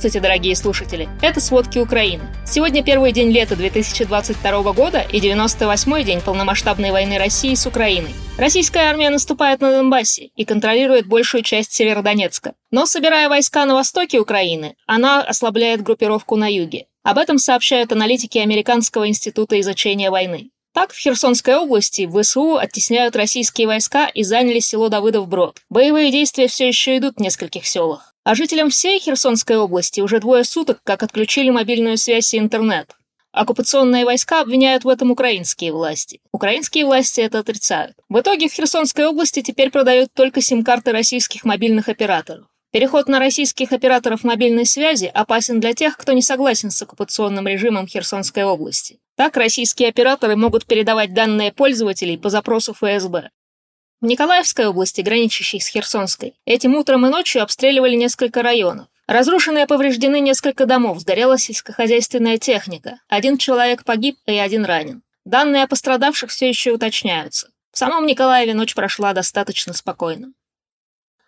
Здравствуйте, дорогие слушатели! Это «Сводки Украины». Сегодня первый день лета 2022 года и 98-й день полномасштабной войны России с Украиной. Российская армия наступает на Донбассе и контролирует большую часть Северодонецка. Но, собирая войска на востоке Украины, она ослабляет группировку на юге. Об этом сообщают аналитики Американского института изучения войны. Так, в Херсонской области в ВСУ оттесняют российские войска и заняли село Давыдов-Брод. Боевые действия все еще идут в нескольких селах. А жителям всей Херсонской области уже двое суток как отключили мобильную связь и интернет. Оккупационные войска обвиняют в этом украинские власти. Украинские власти это отрицают. В итоге в Херсонской области теперь продают только сим-карты российских мобильных операторов. Переход на российских операторов мобильной связи опасен для тех, кто не согласен с оккупационным режимом Херсонской области. Так российские операторы могут передавать данные пользователей по запросу ФСБ. В Николаевской области, граничащей с Херсонской, этим утром и ночью обстреливали несколько районов. Разрушены и повреждены несколько домов, сгорела сельскохозяйственная техника. Один человек погиб и один ранен. Данные о пострадавших все еще уточняются. В самом Николаеве ночь прошла достаточно спокойно.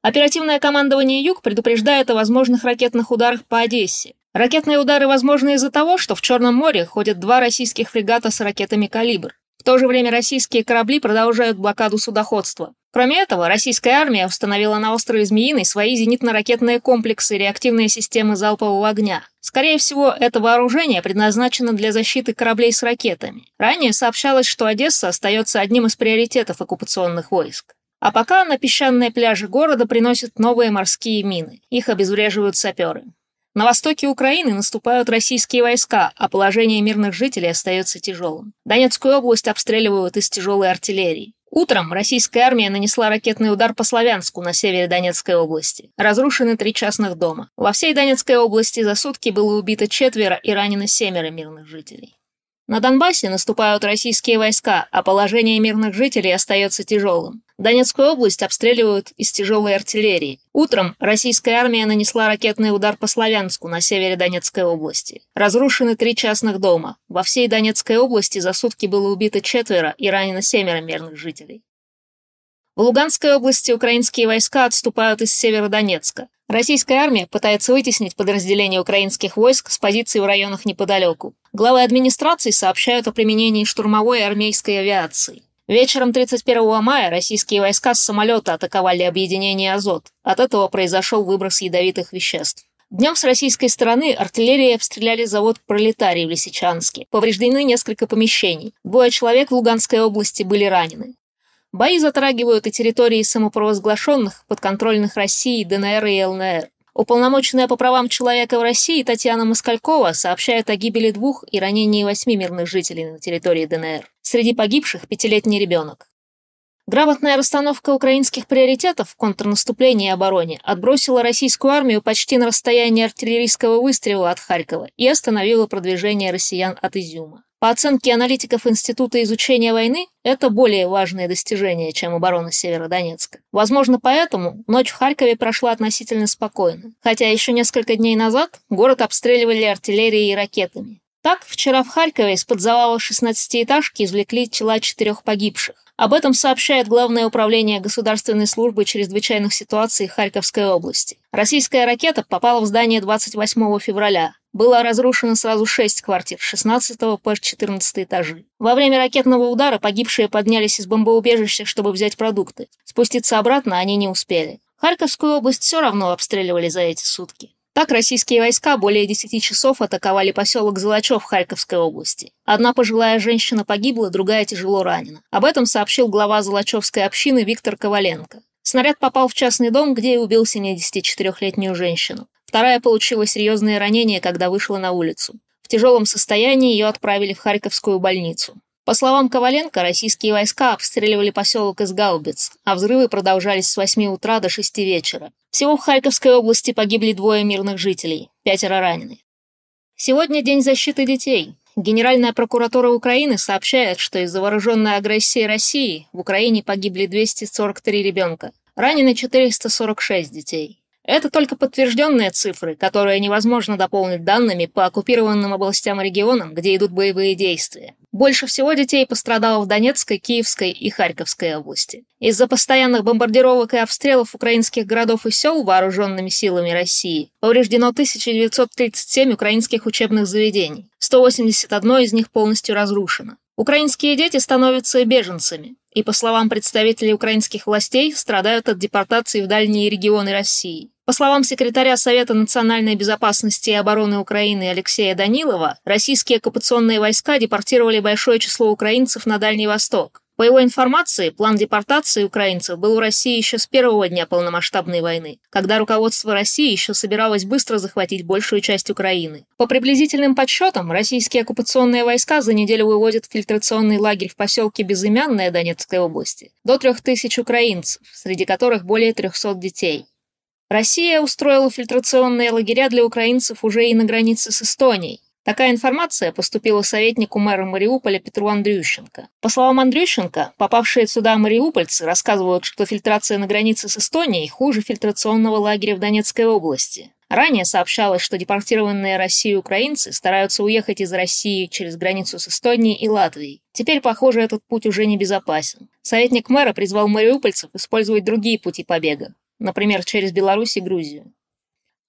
Оперативное командование «Юг» предупреждает о возможных ракетных ударах по Одессе. Ракетные удары возможны из-за того, что в Черном море ходят два российских фрегата с ракетами «Калибр». В то же время российские корабли продолжают блокаду судоходства. Кроме этого, российская армия установила на острове Змеиный свои зенитно-ракетные комплексы и реактивные системы залпового огня. Скорее всего, это вооружение предназначено для защиты кораблей с ракетами. Ранее сообщалось, что Одесса остается одним из приоритетов оккупационных войск. А пока на песчаные пляжи города приносят новые морские мины. Их обезвреживают саперы. На востоке Украины наступают российские войска, а положение мирных жителей остается тяжелым. Донецкую область обстреливают из тяжелой артиллерии. Утром российская армия нанесла ракетный удар по Славянску на севере Донецкой области. Разрушены три частных дома. Во всей Донецкой области за сутки было убито четверо и ранено семеро мирных жителей. На Донбассе наступают российские войска, а положение мирных жителей остается тяжелым. Донецкую область обстреливают из тяжелой артиллерии. Утром российская армия нанесла ракетный удар по Славянску на севере Донецкой области. Разрушены три частных дома. Во всей Донецкой области за сутки было убито четверо и ранено семеро мирных жителей. В Луганской области украинские войска отступают из Северодонецка. Российская армия пытается вытеснить подразделения украинских войск с позиций в районах неподалеку. Главы администрации сообщают о применении штурмовой и армейской авиации. Вечером 31 мая российские войска с самолета атаковали объединение «Азот». От этого произошел выброс ядовитых веществ. Днем с российской стороны артиллерией обстреляли завод «Пролетарий» в Лисичанске. Повреждены несколько помещений. Двое человек в Луганской области были ранены. Бои затрагивают и территории самопровозглашенных, подконтрольных России, ДНР и ЛНР. Уполномоченная по правам человека в России Татьяна Москалькова сообщает о гибели двух и ранении восьми мирных жителей на территории ДНР. Среди погибших пятилетний ребенок. Грамотная расстановка украинских приоритетов в контрнаступлении и обороне отбросила российскую армию почти на расстояние артиллерийского выстрела от Харькова и остановила продвижение россиян от Изюма. По оценке аналитиков Института изучения войны, это более важное достижение, чем оборона Северодонецка. Возможно, поэтому ночь в Харькове прошла относительно спокойно, хотя еще несколько дней назад город обстреливали артиллерией и ракетами. Так, вчера в Харькове из-под завала 16-этажки извлекли тела четырех погибших. Об этом сообщает Главное управление Государственной службы чрезвычайных ситуаций Харьковской области. Российская ракета попала в здание 28 февраля. Было разрушено сразу шесть квартир с 16 по 14 этажи. Во время ракетного удара погибшие поднялись из бомбоубежища, чтобы взять продукты. Спуститься обратно они не успели. Харьковскую область все равно обстреливали за эти сутки. Так российские войска более 10 часов атаковали поселок Золочев Харьковской области. Одна пожилая женщина погибла, другая тяжело ранена. Об этом сообщил глава Золочевской общины Виктор Коваленко. Снаряд попал в частный дом, где и убил 74-летнюю женщину. Вторая получила серьезные ранения, когда вышла на улицу. В тяжелом состоянии ее отправили в Харьковскую больницу. По словам Коваленко, российские войска обстреливали поселок из гаубиц, а взрывы продолжались с 8 утра до 6 вечера. Всего в Харьковской области погибли двое мирных жителей, пятеро ранены. Сегодня День защиты детей. Генеральная прокуратура Украины сообщает, что из-за вооруженной агрессии России в Украине погибли 243 ребенка, ранены 446 детей. Это только подтвержденные цифры, которые невозможно дополнить данными по оккупированным областям и регионам, где идут боевые действия. Больше всего детей пострадало в Донецкой, Киевской и Харьковской области. Из-за постоянных бомбардировок и обстрелов украинских городов и сел вооруженными силами России повреждено 1937 украинских учебных заведений. 181 из них полностью разрушено. Украинские дети становятся беженцами, и, по словам представителей украинских властей, страдают от депортации в дальние регионы России. По словам секретаря Совета национальной безопасности и обороны Украины Алексея Данилова, российские оккупационные войска депортировали большое число украинцев на Дальний Восток. По его информации, план депортации украинцев был у России еще с первого дня полномасштабной войны, когда руководство России еще собиралось быстро захватить большую часть Украины. По приблизительным подсчетам, российские оккупационные войска за неделю выводят в фильтрационный лагерь в поселке Безымянное Донецкой области до трех тысяч украинцев, среди которых более 300 детей. Россия устроила фильтрационные лагеря для украинцев уже и на границе с Эстонией. Такая информация поступила советнику мэра Мариуполя Петру Андрющенко. По словам Андрющенко, попавшие сюда мариупольцы рассказывают, что фильтрация на границе с Эстонией хуже фильтрационного лагеря в Донецкой области. Ранее сообщалось, что депортированные Россией украинцы стараются уехать из России через границу с Эстонией и Латвией. Теперь, похоже, этот путь уже не безопасен. Советник мэра призвал мариупольцев использовать другие пути побега, например, через Беларусь и Грузию.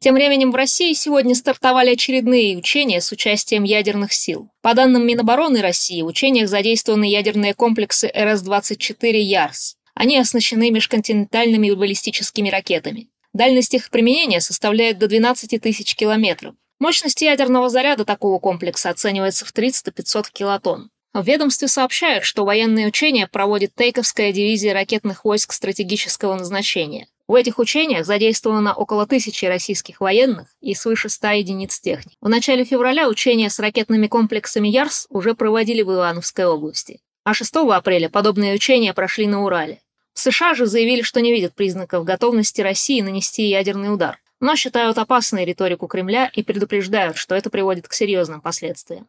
Тем временем в России сегодня стартовали очередные учения с участием ядерных сил. По данным Минобороны России, в учениях задействованы ядерные комплексы РС-24 «Ярс». Они оснащены межконтинентальными баллистическими ракетами. Дальность их применения составляет до 12 тысяч километров. Мощность ядерного заряда такого комплекса оценивается в 300-500 килотонн. В ведомстве сообщают, что военные учения проводит Тейковская дивизия ракетных войск стратегического назначения. В этих учениях задействовано около тысячи российских военных и свыше 100 единиц техники. В начале февраля учения с ракетными комплексами «Ярс» уже проводили в Ивановской области. А 6 апреля подобные учения прошли на Урале. В США же заявили, что не видят признаков готовности России нанести ядерный удар, но считают опасной риторику Кремля и предупреждают, что это приводит к серьезным последствиям.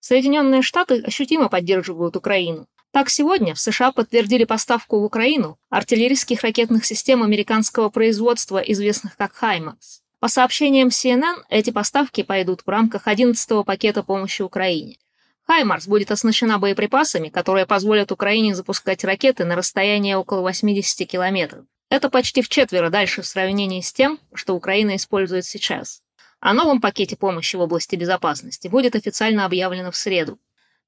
Соединенные Штаты ощутимо поддерживают Украину. Так, сегодня в США подтвердили поставку в Украину артиллерийских ракетных систем американского производства, известных как «Хаймарс». По сообщениям CNN, эти поставки пойдут в рамках 11-го пакета помощи Украине. «Хаймарс» будет оснащена боеприпасами, которые позволят Украине запускать ракеты на расстояние около 80 километров. Это почти в четверо дальше в сравнении с тем, что Украина использует сейчас. О новом пакете помощи в области безопасности будет официально объявлено в среду.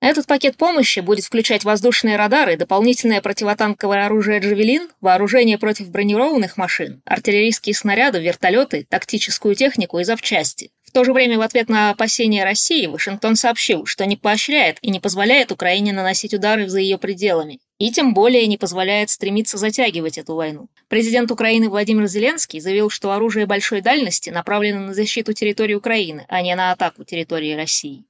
Этот пакет помощи будет включать воздушные радары, дополнительное противотанковое оружие «Джавелин», вооружение против бронированных машин, артиллерийские снаряды, вертолеты, тактическую технику и запчасти. В то же время в ответ на опасения России Вашингтон сообщил, что не поощряет и не позволяет Украине наносить удары за ее пределами, и тем более не позволяет стремиться затягивать эту войну. Президент Украины Владимир Зеленский заявил, что оружие большой дальности направлено на защиту территории Украины, а не на атаку территории России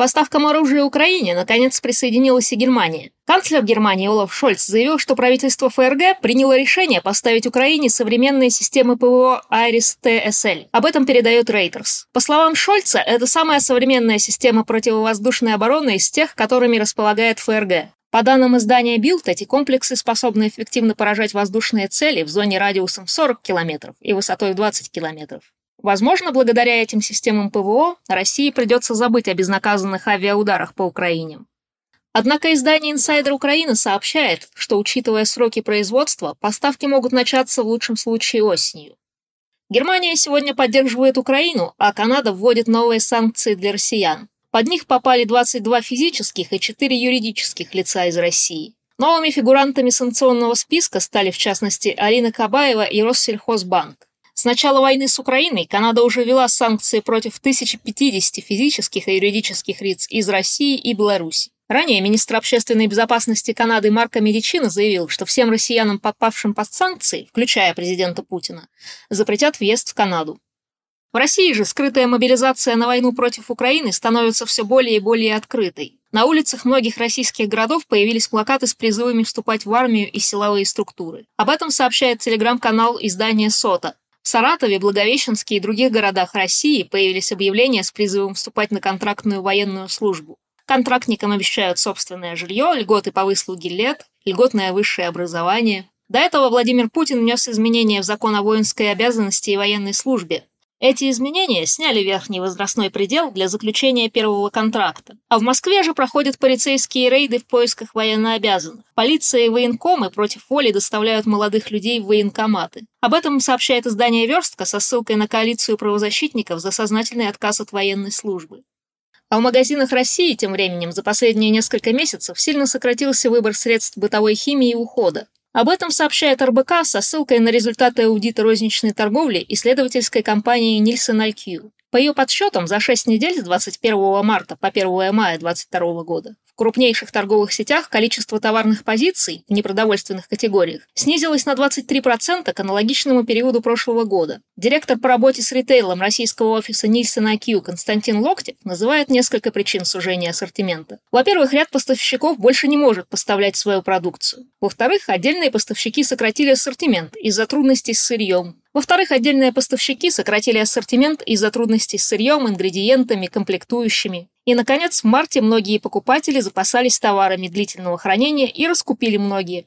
поставкам оружия Украине наконец присоединилась и Германия. Канцлер Германии Олаф Шольц заявил, что правительство ФРГ приняло решение поставить Украине современные системы ПВО Айрис-ТСЛ. Об этом передает Reuters. По словам Шольца, это самая современная система противовоздушной обороны из тех, которыми располагает ФРГ. По данным издания Билд, эти комплексы способны эффективно поражать воздушные цели в зоне радиусом 40 км и высотой в 20 км. Возможно, благодаря этим системам ПВО России придется забыть о безнаказанных авиаударах по Украине. Однако издание Insider Украины сообщает, что, учитывая сроки производства, поставки могут начаться в лучшем случае осенью. Германия сегодня поддерживает Украину, а Канада вводит новые санкции для россиян. Под них попали 22 физических и 4 юридических лица из России. Новыми фигурантами санкционного списка стали, в частности, Алина Кабаева и Россельхозбанк. С начала войны с Украиной Канада уже ввела санкции против 1050 физических и юридических лиц из России и Беларуси. Ранее министр общественной безопасности Канады Марко Медичина заявил, что всем россиянам, попавшим под санкции, включая президента Путина, запретят въезд в Канаду. В России же скрытая мобилизация на войну против Украины становится все более и более открытой. На улицах многих российских городов появились плакаты с призывами вступать в армию и силовые структуры. Об этом сообщает телеграм-канал издания «Сота», в Саратове, Благовещенске и других городах России появились объявления с призывом вступать на контрактную военную службу. Контрактникам обещают собственное жилье, льготы по выслуге лет, льготное высшее образование. До этого Владимир Путин внес изменения в закон о воинской обязанности и военной службе. Эти изменения сняли верхний возрастной предел для заключения первого контракта. А в Москве же проходят полицейские рейды в поисках военнообязанных. Полиция и военкомы против воли доставляют молодых людей в военкоматы. Об этом сообщает издание «Верстка» со ссылкой на коалицию правозащитников за сознательный отказ от военной службы. А в магазинах России тем временем за последние несколько месяцев сильно сократился выбор средств бытовой химии и ухода. Об этом сообщает РБК со ссылкой на результаты аудита розничной торговли исследовательской компании Nielsen IQ. По ее подсчетам, за 6 недель с 21 марта по 1 мая 2022 года крупнейших торговых сетях количество товарных позиций в непродовольственных категориях снизилось на 23% к аналогичному периоду прошлого года. Директор по работе с ритейлом российского офиса Nielsen IQ Константин Локтев называет несколько причин сужения ассортимента. Во-первых, ряд поставщиков больше не может поставлять свою продукцию. Во-вторых, отдельные поставщики сократили ассортимент из-за трудностей с сырьем. Во-вторых, отдельные поставщики сократили ассортимент из-за трудностей с сырьем, ингредиентами, комплектующими. И, наконец, в марте многие покупатели запасались товарами длительного хранения и раскупили многие.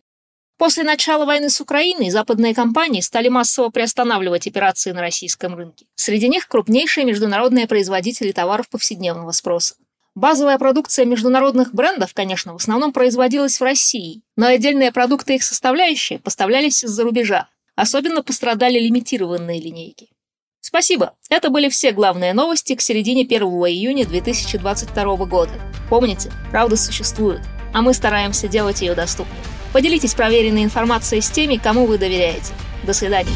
После начала войны с Украиной западные компании стали массово приостанавливать операции на российском рынке. Среди них крупнейшие международные производители товаров повседневного спроса. Базовая продукция международных брендов, конечно, в основном производилась в России, но отдельные продукты их составляющие поставлялись из-за рубежа. Особенно пострадали лимитированные линейки. Спасибо. Это были все главные новости к середине 1 июня 2022 года. Помните, правда существует, а мы стараемся делать ее доступной. Поделитесь проверенной информацией с теми, кому вы доверяете. До свидания.